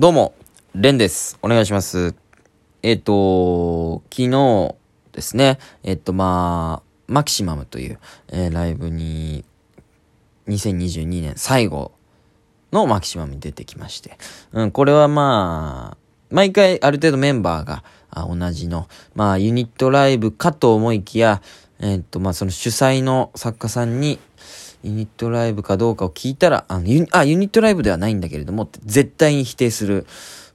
どうも、レンです。お願いします。えっ、と、昨日ですね、えっ、と、まあ、マキシマムという、えーライブに、2022年最後のマキシマムに出てきまして、うん、これはまあ、毎回ある程度メンバーが同じの、まあ、ユニットライブかと思いきや、えっ、と、まあ、その主催の作家さんに、ユニットライブかどうかを聞いたら、あのユニあ、ユニットライブではないんだけれども絶対に否定する。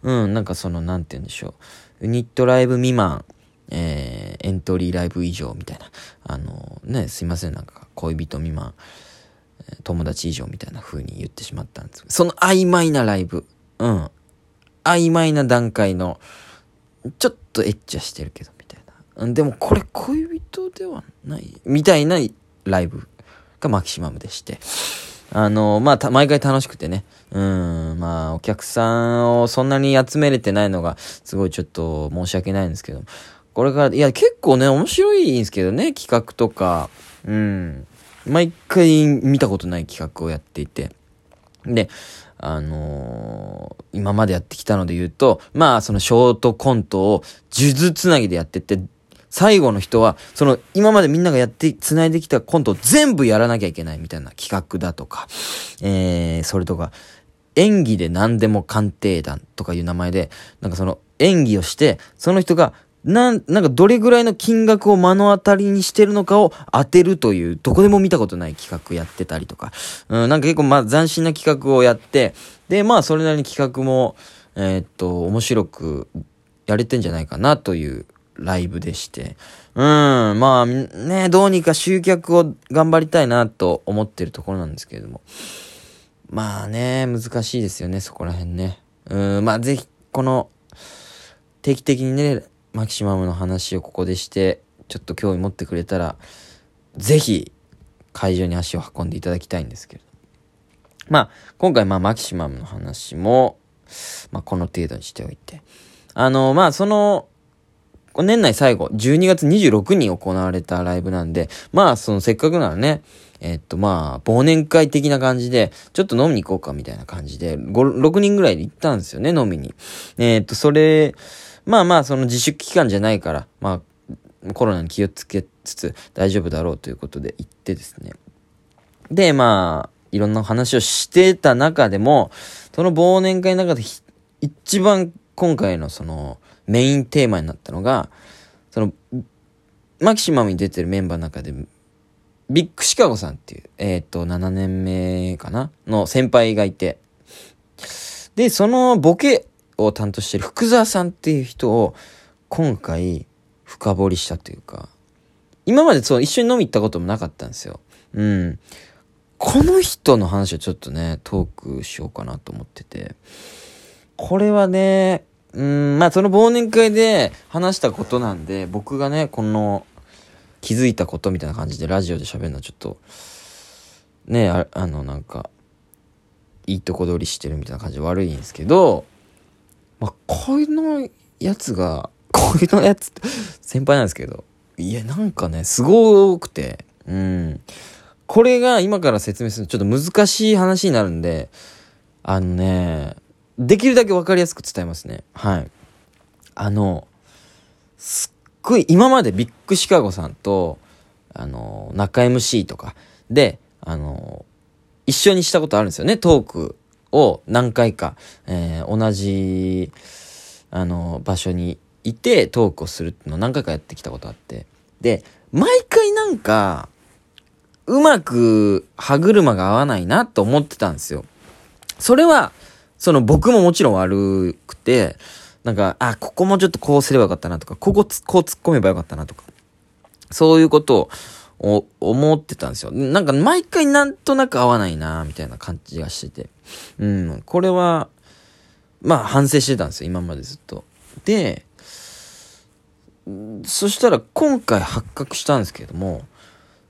うん、なんかその、なんて言うんでしょう。ユニットライブ未満、えー、エントリーライブ以上みたいな。あの、ね、すいません、なんか恋人未満、友達以上みたいな風に言ってしまったんですその曖昧なライブ。うん。曖昧な段階の、ちょっとエッチはしてるけど、みたいな。でもこれ恋人ではない、みたいなライブがマキシマムでして。あの、まあ、毎回楽しくてね。うん、まあ、お客さんをそんなに集めれてないのが、すごいちょっと申し訳ないんですけど。これから、いや、結構ね、面白いんですけどね、企画とか。うん。毎回見たことない企画をやっていて。で、あのー今までやってきたので言うと、まあ、そのショートコントを数珠つなぎでやってって、最後の人は、その、今までみんながやって、繋いできたコントを全部やらなきゃいけないみたいな企画だとか、えー、それとか、演技で何でも鑑定団とかいう名前で、なんかその演技をして、その人が、なん、なんかどれぐらいの金額を目の当たりにしてるのかを当てるという、どこでも見たことない企画やってたりとか、うん、なんか結構まあ斬新な企画をやって、で、まあそれなりに企画も、えーっと、面白くやれてんじゃないかなというライブでして。うん、まあね、どうにか集客を頑張りたいなと思ってるところなんですけれども。まあね、難しいですよね、そこら辺ね。うん、まあぜひ、この、定期的にね、マキシマムの話をここでして、ちょっと興味持ってくれたら、ぜひ、会場に足を運んでいただきたいんですけれど。まあ、今回まあ、マキシマムの話も、まあ、この程度にしておいて。あの、まあ、その、年内最後、12月26日に行われたライブなんで、まあ、そのせっかくならね、えっと、まあ、忘年会的な感じで、ちょっと飲みに行こうかみたいな感じで、5、6人ぐらいで行ったんですよね、飲みに。えっと、それ、まあまあ、その自粛期間じゃないから、まあ、コロナに気をつけつつ大丈夫だろうということで行ってですね。で、まあ、いろんな話をしてた中でも、その忘年会の中で一番今回のそのメインテーマになったのが、その、マキシマムに出てるメンバーの中で、ビッグシカゴさんっていう、えっ、と、7年目かな？の先輩がいて、で、そのボケを担当してる福沢さんっていう人を、今回、深掘りしたというか、今までそう、一緒に飲み行ったこともなかったんですよ。うん。この人の話をちょっとね、トークしようかなと思ってて。これはね、うん、まあその忘年会で話したことなんで、僕がね、この気づいたことみたいな感じでラジオで喋るのはちょっと、ねあ、あのなんか、いいとこ取りしてるみたいな感じで悪いんですけど、まあこういうのやつが、こういうのやつって、先輩なんですけど、いや、なんかね、すごくて、うん。これが今から説明するとちょっと難しい話になるんで、あのね、できるだけわかりやすく伝えますね。はい。あの、すっごい、今までビッグシカゴさんと、あの、中 MC とかで、あの、一緒にしたことあるんですよね、トークを何回か、えー同じ、あの、場所にいてトークをするっていうのを何回かやってきたことあって。で、毎回なんか、うまく歯車が合わないなと思ってたんですよ。それは、その僕ももちろん悪くて、なんか、あ、ここもちょっとこうすればよかったなとか、こここう突っ込めばよかったなとか、そういうことを思ってたんですよ。なんか毎回なんとなく合わないなみたいな感じがしてて。うん、これは、まあ反省してたんですよ、今までずっと。で、そしたら今回発覚したんですけども、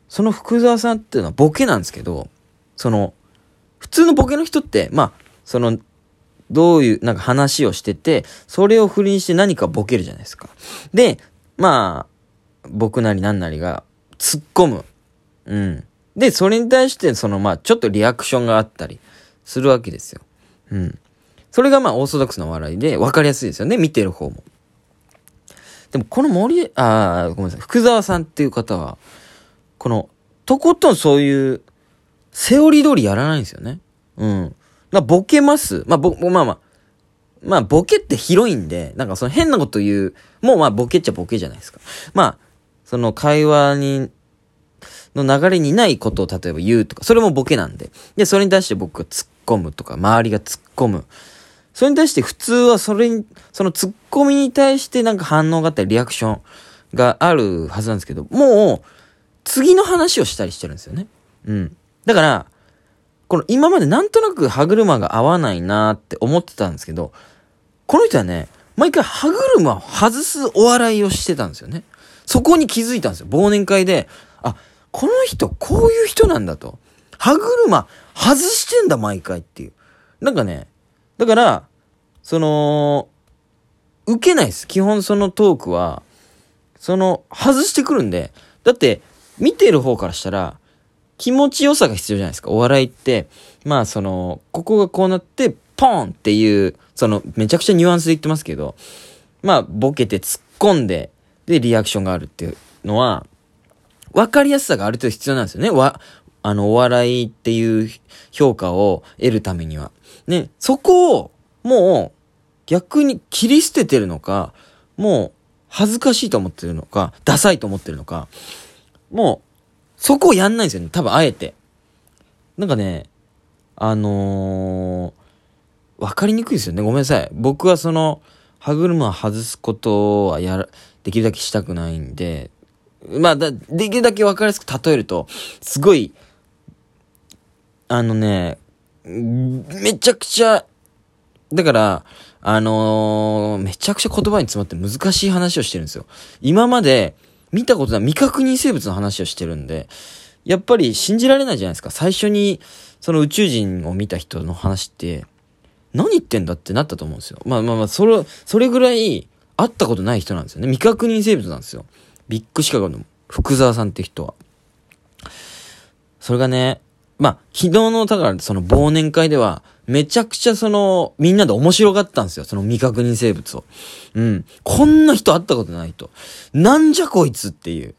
その福沢さんっていうのはボケなんですけど、その、普通のボケの人って、まあ、その、どういう、なんか話をしてて、それを振りにして何かボケるじゃないですか。で、まあ、僕なりなんなりが突っ込む。うん。で、それに対して、その、まあ、ちょっとリアクションがあったりするわけですよ。うん。それがまあオーソドックスな笑いで分かりやすいですよね、見てる方も。でもこの森、ああごめんなさい、福沢さんっていう方は、この、とことんそういう、セオリー通りやらないんですよね。うん。まあ、ボケます。まあ、ぼ、まあまあ、まあ、ボケって広いんで、なんかその変なこと言う、もうまあ、ボケっちゃボケじゃないですか。まあ、その会話に、の流れにないことを例えば言うとか、それもボケなんで。で、それに対して僕が突っ込むとか、周りが突っ込む。それに対して普通はそれに、その突っ込みに対してなんか反応があったりリアクションがあるはずなんですけど、もう、次の話をしたりしてるんですよね。うん。だから、この今までなんとなく歯車が合わないなって思ってたんですけど、この人はね、毎回歯車を外すお笑いをしてたんですよね。そこに気づいたんですよ。忘年会で、あ、この人こういう人なんだと。歯車外してんだ毎回っていう。なんかね、だから、その、受けないです。基本そのトークは、その、外してくるんで、だって、見てる方からしたら、気持ちよさが必要じゃないですか。お笑いって、まあその、ここがこうなって、ポンっていう、その、めちゃくちゃニュアンスで言ってますけど、まあ、ボケて突っ込んで、で、リアクションがあるっていうのは、わかりやすさがある程度必要なんですよね。わ、あの、お笑いっていう評価を得るためには。ね、そこを、もう、逆に切り捨ててるのか、もう、恥ずかしいと思ってるのか、ダサいと思ってるのか、もう、そこをやんないんですよね。多分、あえて。なんかね、あのー、わかりにくいですよね。ごめんなさい。僕はその、歯車を外すことはやら、できるだけしたくないんで、まあ、だ、できるだけわかりやすく例えると、すごい、あのね、めちゃくちゃ、だから、あのー、めちゃくちゃ言葉に詰まって難しい話をしてるんですよ。今まで見たことない未確認生物の話をしてるんで、やっぱり信じられないじゃないですか。最初にその宇宙人を見た人の話って、何言ってんだってなったと思うんですよ。まあまあまあ、それ、それぐらい会ったことない人なんですよね。未確認生物なんですよ。ビッグシカゴの福沢さんって人は。それがね、まあ、昨日の、だからその忘年会では、めちゃくちゃその、みんなで面白がったんですよ。その未確認生物を。うん。こんな人会ったことないと。なんじゃこいつっていう。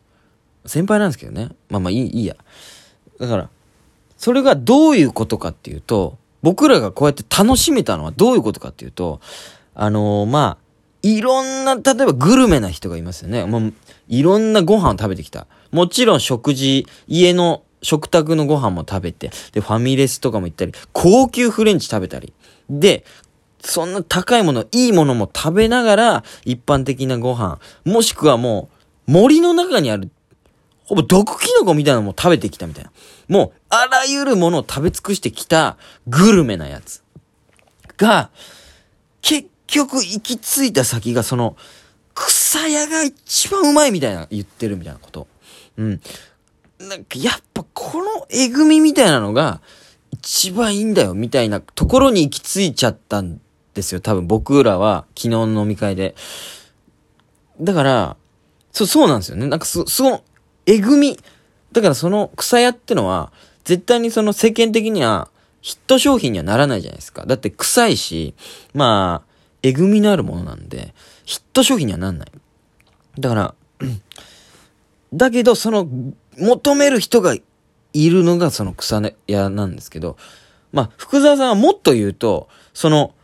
先輩なんですけどね。まあまあいい、いいや。だから、それがどういうことかっていうと、僕らがこうやって楽しめたのはどういうことかっていうと、あのー、まあ、いろんな、例えばグルメな人がいますよね。もう、いろんなご飯を食べてきた。もちろん食事、家の食卓のご飯も食べて、で、ファミレスとかも行ったり、高級フレンチ食べたり。で、そんな高いもの、いいものも食べながら、一般的なご飯、もしくはもう、森の中にある、ほぼ毒キノコみたいなのも食べてきたみたいな。もう、あらゆるものを食べ尽くしてきた、グルメなやつ。が、結局行き着いた先がその、草屋が一番うまいみたいな言ってるみたいなこと。うん。なんかやっぱこのえぐみみたいなのが一番いいんだよみたいなところに行き着いちゃったんですよ。多分僕らは昨日の飲み会で。だから、そう、そうなんですよね。なんかそ、その、えぐみ。だからその草屋ってのは、絶対にその世間的にはヒット商品にはならないじゃないですか。だって臭いし、まあ、えぐみのあるものなんで、ヒット商品にはなんない。だから、だけどその求める人がいるのがその草屋なんですけど、まあ、福沢さんはもっと言うと、その、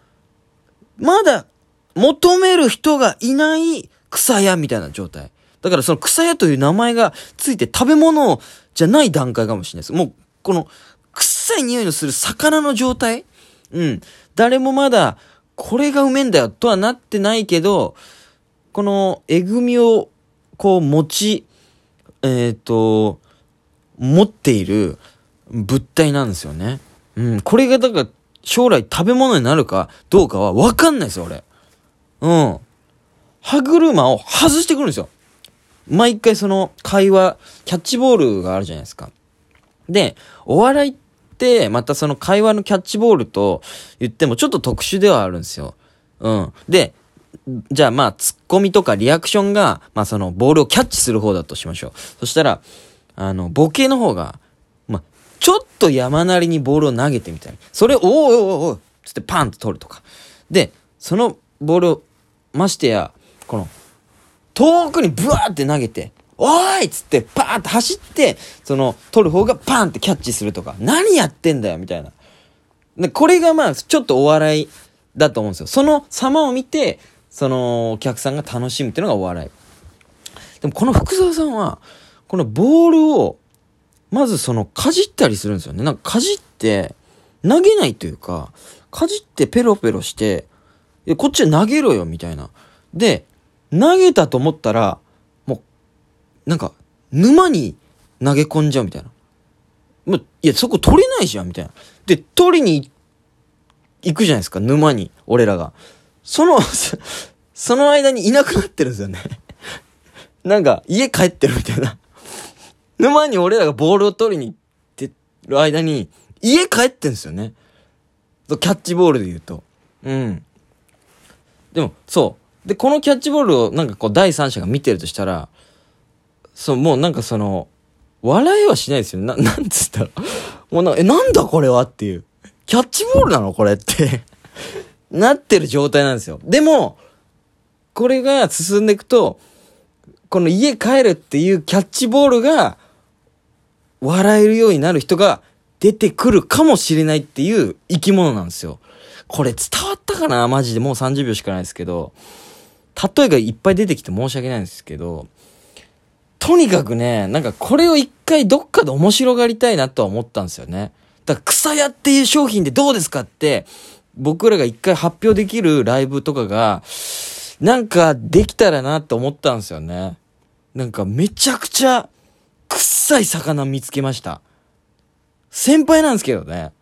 まだ求める人がいない草屋みたいな状態。だからその草屋という名前がついて食べ物じゃない段階かもしれないです。もう、この、臭い匂いのする魚の状態うん。誰もまだ、これがうめんだよとはなってないけど、この、えぐみを、こう、持ち、えっ、ー、と、持っている物体なんですよね。うん。これがだから将来食べ物になるかどうかはわかんないですよ、俺。うん。歯車を外してくるんですよ。毎回その会話、キャッチボールがあるじゃないですか。で、お笑いって、またその会話のキャッチボールと言ってもちょっと特殊ではあるんですよ。うん。で、じゃあまあ、ツッコミとかリアクションが、まあその、ボールをキャッチする方だとしましょう。そしたら、あの、ボケの方が、まあ、ちょっと山なりにボールを投げてみたり、それを、おいおいおつってパンと取るとか。で、そのボールを、ましてや、この、遠くにブワーって投げて、おいっつってパーって走って、その、取る方がパーンってキャッチするとか、何やってんだよみたいな。で、これがまあ、ちょっとお笑いだと思うんですよ。その様を見て、その、お客さんが楽しむっていうのがお笑い。でもこの福沢さんは、このボールを、まずその、かじったりするんですよね。なんかかじって、投げないというか、かじってペロペロして、こっちは投げろよ、みたいな。で、投げたと思ったら、もう、なんか、沼に投げ込んじゃうみたいな。もう、いや、そこ取れないじゃん、みたいな。で、取りに行くじゃないですか、沼に、俺らが。その、その間にいなくなってるんですよね。なんか、家帰ってるみたいな。沼に俺らがボールを取りに行ってる間に、家帰ってんですよね。キャッチボールで言うと。うん。でも、そう。で、このキャッチボールをなんかこう第三者が見てるとしたら、そう、もうなんかその、笑いはしないですよ。な、なんつったら。もうなんか、え、なんだこれはっていう。キャッチボールなのこれって。なってる状態なんですよ。でも、これが進んでいくと、この家帰るっていうキャッチボールが、笑えるようになる人が出てくるかもしれないっていう生き物なんですよ。これ伝わったかな？マジでもう30秒しかないですけど、例えがいっぱい出てきて申し訳ないんですけど、とにかくね、なんかこれを一回どっかで面白がりたいなとは思ったんですよね。だから草屋っていう商品でどうですかって、僕らが一回発表できるライブとかが、なんかできたらなって思ったんですよね。なんかめちゃくちゃ臭い魚見つけました。先輩なんですけどね。